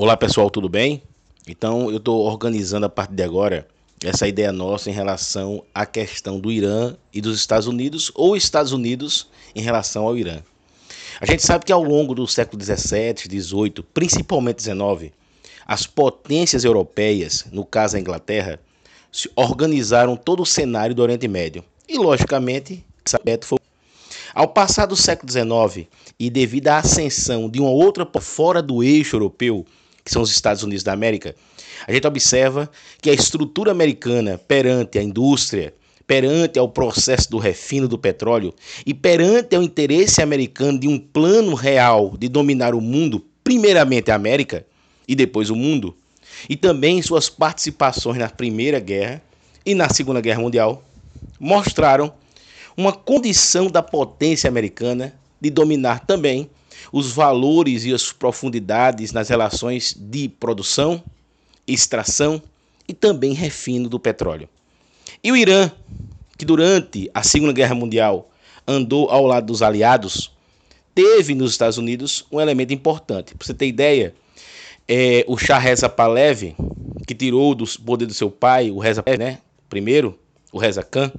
Olá pessoal, tudo bem? Então eu estou organizando a partir de agora essa ideia nossa em relação à questão do Irã e dos Estados Unidos ou Estados Unidos em relação ao Irã. A gente sabe que ao longo do século 17, 18, principalmente 19, as potências europeias, no caso a Inglaterra, se organizaram todo o cenário do Oriente Médio. E logicamente, foi ao passar do século XIX e devido à ascensão de uma outra fora do eixo europeu, que são os Estados Unidos da América, a gente observa que a estrutura americana perante a indústria, perante ao processo do refino do petróleo e perante ao interesse americano de um plano real de dominar o mundo, primeiramente a América e depois o mundo, e também suas participações na Primeira Guerra e na Segunda Guerra Mundial, mostraram uma condição da potência americana de dominar também os valores e as profundidades nas relações de produção, extração e também refino do petróleo. E o Irã, que durante a Segunda Guerra Mundial andou ao lado dos aliados, teve nos Estados Unidos um elemento importante. Para você ter ideia, é, o Shah Reza Pahlavi, que tirou do poder do seu pai, o Reza né, primeiro, o Reza Khan,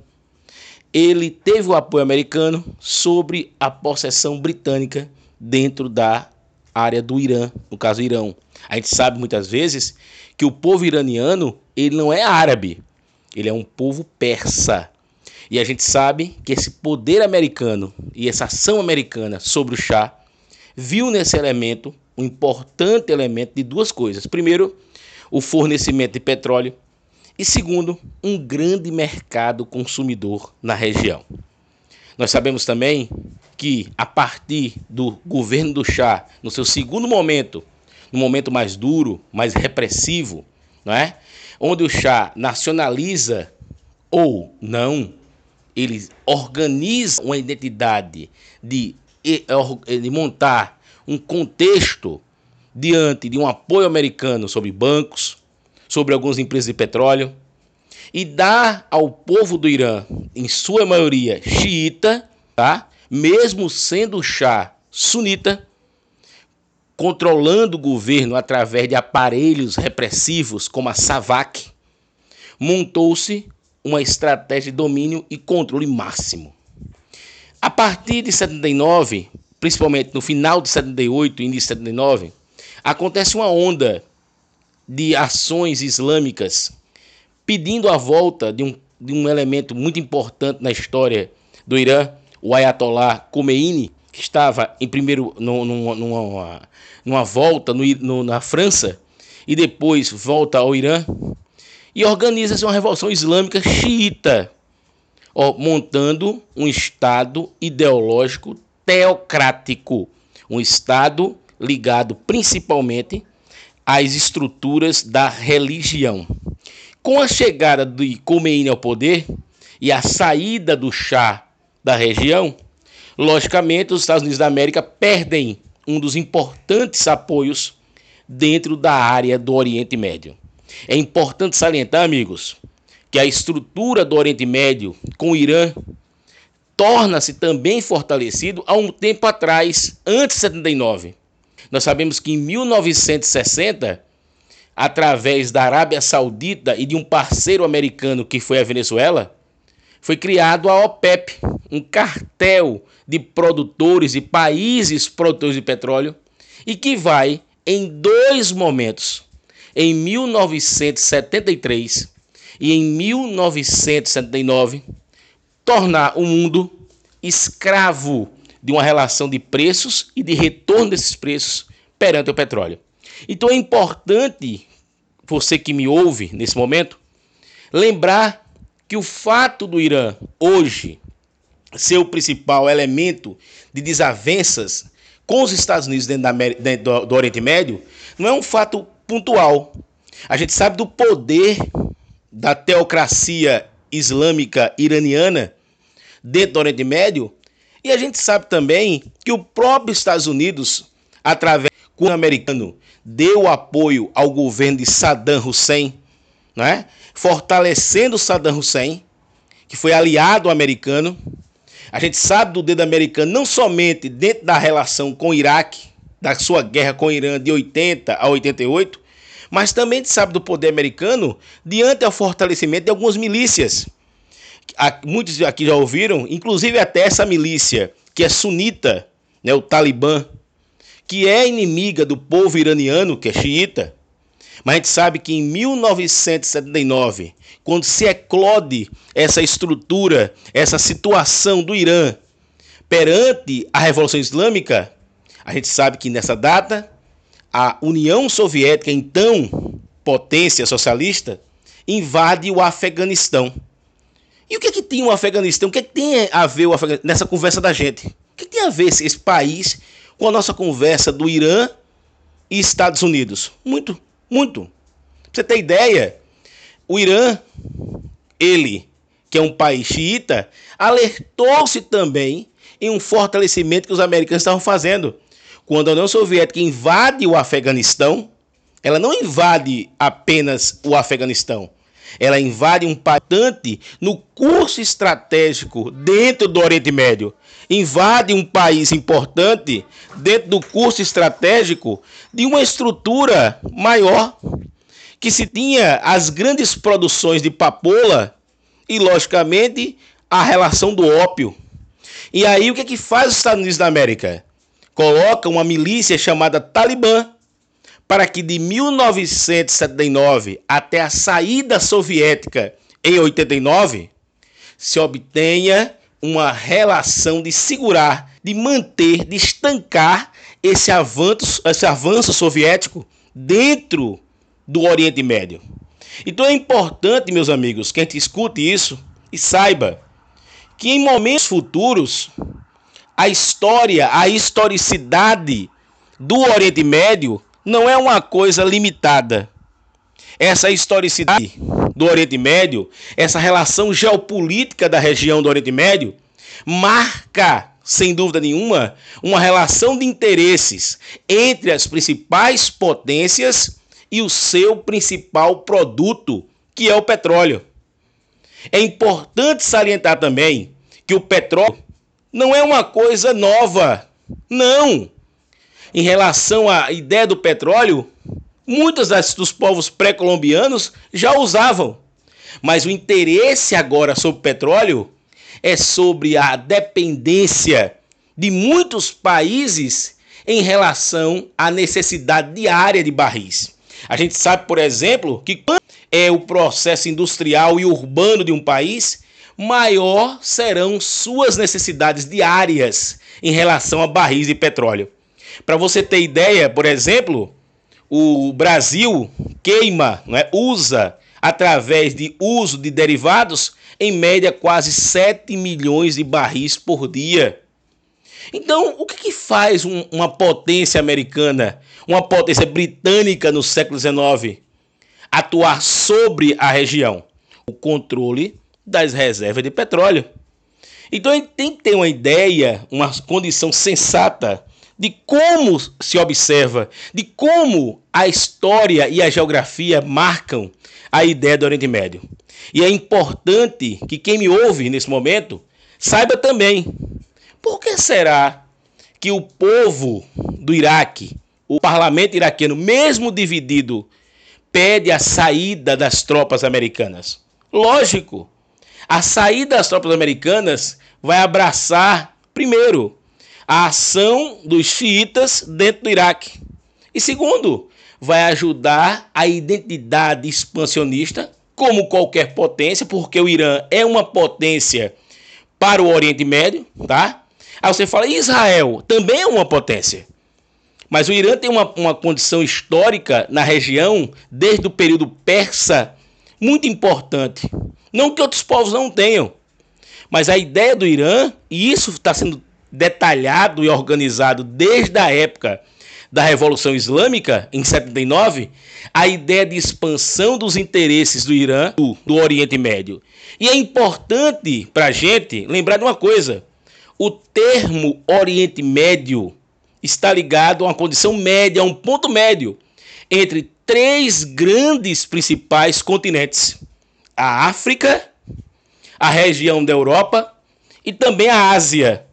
ele teve o apoio americano sobre a possessão britânica dentro da área do Irã, no caso Irão. A gente sabe muitas vezes que o povo iraniano, ele não é árabe, ele é um povo persa. E a gente sabe que esse poder americano e essa ação americana sobre o chá viu nesse elemento um importante elemento de duas coisas. Primeiro, o fornecimento de petróleo e segundo, um grande mercado consumidor na região. Nós sabemos também que, a partir do governo do Chá, no seu segundo momento, no momento mais duro, mais repressivo, não é? onde o Chá nacionaliza ou não, ele organiza uma identidade de, de montar um contexto diante de um apoio americano sobre bancos, sobre algumas empresas de petróleo, e dá ao povo do Irã, em sua maioria xiita, tá? mesmo sendo o sunita, controlando o governo através de aparelhos repressivos como a SAVAK, montou-se uma estratégia de domínio e controle máximo. A partir de 79, principalmente no final de 78 e início de 79, acontece uma onda de ações islâmicas pedindo a volta de um, de um elemento muito importante na história do Irã, o Ayatollah Khomeini, que estava em primeiro numa, numa volta no, no, na França e depois volta ao Irã e organiza-se uma revolução islâmica xiita, ó, montando um Estado ideológico teocrático, um Estado ligado principalmente às estruturas da religião. Com a chegada de Khomeini ao poder e a saída do chá da região, logicamente os Estados Unidos da América perdem um dos importantes apoios dentro da área do Oriente Médio. É importante salientar, amigos, que a estrutura do Oriente Médio com o Irã torna-se também fortalecido há um tempo atrás, antes de 79. Nós sabemos que em 1960, através da Arábia Saudita e de um parceiro americano que foi a Venezuela, foi criado a OPEP, um cartel de produtores e países produtores de petróleo, e que vai, em dois momentos, em 1973 e em 1979, tornar o mundo escravo de uma relação de preços e de retorno desses preços perante o petróleo. Então é importante, você que me ouve nesse momento, lembrar que o fato do Irã hoje ser o principal elemento de desavenças com os Estados Unidos dentro, da, dentro do, Oriente Médio não é um fato pontual. A gente sabe do poder da teocracia islâmica iraniana dentro do Oriente Médio e a gente sabe também que o próprio Estados Unidos, através do americano, deu apoio ao governo de Saddam Hussein, né? fortalecendo Saddam Hussein, que foi aliado americano. A gente sabe do dedo americano não somente dentro da relação com o Iraque, da sua guerra com o Irã de 80 a 88, mas também sabe do poder americano diante ao fortalecimento de algumas milícias. Muitos aqui já ouviram, inclusive até essa milícia que é sunita, né, o Talibã, que é inimiga do povo iraniano, que é xiita. Mas a gente sabe que em 1979, quando se eclode essa estrutura, essa situação do Irã perante a Revolução Islâmica, a gente sabe que nessa data a União Soviética, então potência socialista, invade o Afeganistão. E o que, é que tem o Afeganistão? O que, é que tem a ver o Afeganistão nessa conversa da gente? O que, é que tem a ver esse, esse país com a nossa conversa do Irã e Estados Unidos? Muito, muito. Pra você ter ideia, o Irã, ele, que é um país xiita, alertou-se também em um fortalecimento que os americanos estavam fazendo quando a União Soviética invade o Afeganistão, ela não invade apenas o Afeganistão. Ela invade um patente no curso estratégico dentro do Oriente Médio. Invade um país importante dentro do curso estratégico de uma estrutura maior que se tinha as grandes produções de papoula e, logicamente, a relação do ópio. E aí o que é que faz os Estados Unidos da América? coloca uma milícia chamada Talibã para que de 1979 até a saída soviética em 89 se obtenha uma relação de segurar, de manter, de estancar esse avanço, esse avanço soviético dentro do Oriente Médio. Então é importante, meus amigos, que a gente escute isso e saiba que em momentos futuros a história, a historicidade do Oriente Médio não é uma coisa limitada. Essa historicidade do Oriente Médio, essa relação geopolítica da região do Oriente Médio, marca, sem dúvida nenhuma, uma relação de interesses entre as principais potências e o seu principal produto, que é o petróleo. É importante salientar também que o petróleo não é uma coisa nova. Não. Em relação à ideia do petróleo, muitos dos povos pré-colombianos já usavam. Mas o interesse agora sobre petróleo é sobre a dependência de muitos países em relação à necessidade diária de barris. A gente sabe, por exemplo, que quando é o processo industrial e urbano de um país, maior serão suas necessidades diárias em relação a barris de petróleo. Para você ter ideia, por exemplo, o Brasil queima, né, usa através de uso de derivados, em média quase 7 milhões de barris por dia. Então, o que, que faz um, uma potência americana, uma potência britânica no século XIX atuar sobre a região? O controle das reservas de petróleo. Então gente tem que ter uma ideia, uma condição sensata de como se observa, de como a história e a geografia marcam a ideia do Oriente Médio. E é importante que quem me ouve nesse momento saiba também por que será que o povo do Iraque, o parlamento iraquiano, mesmo dividido, pede a saída das tropas americanas. Lógico, a saída das tropas americanas vai abraçar, primeiro, a ação dos xiitas dentro do Iraque. E segundo, vai ajudar a identidade expansionista, como qualquer potência, porque o Irã é uma potência para o Oriente Médio, tá? Aí você fala, Israel também é uma potência. Mas o Irã tem uma, uma condição histórica na região, desde o período persa, muito importante. Não que outros povos não tenham, mas a ideia do Irã, e isso está sendo detalhado e organizado desde a época da Revolução Islâmica, em 79, a ideia de expansão dos interesses do Irã do, do Oriente Médio. E é importante para a gente lembrar de uma coisa: o termo Oriente Médio está ligado a uma condição média, a um ponto médio entre três grandes principais continentes a África, a região da Europa e também a Ásia.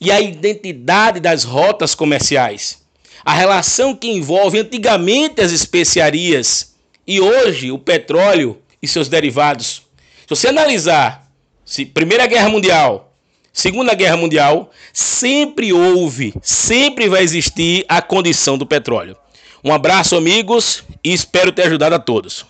E a identidade das rotas comerciais. a relação que envolve antigamente as especiarias e hoje o petróleo e seus derivados. Se você analisar se Primeira Guerra Mundial, Segunda Guerra Mundial, sempre houve, sempre vai existir a condição do petróleo. Um abraço, amigos, e espero ter ajudado a todos.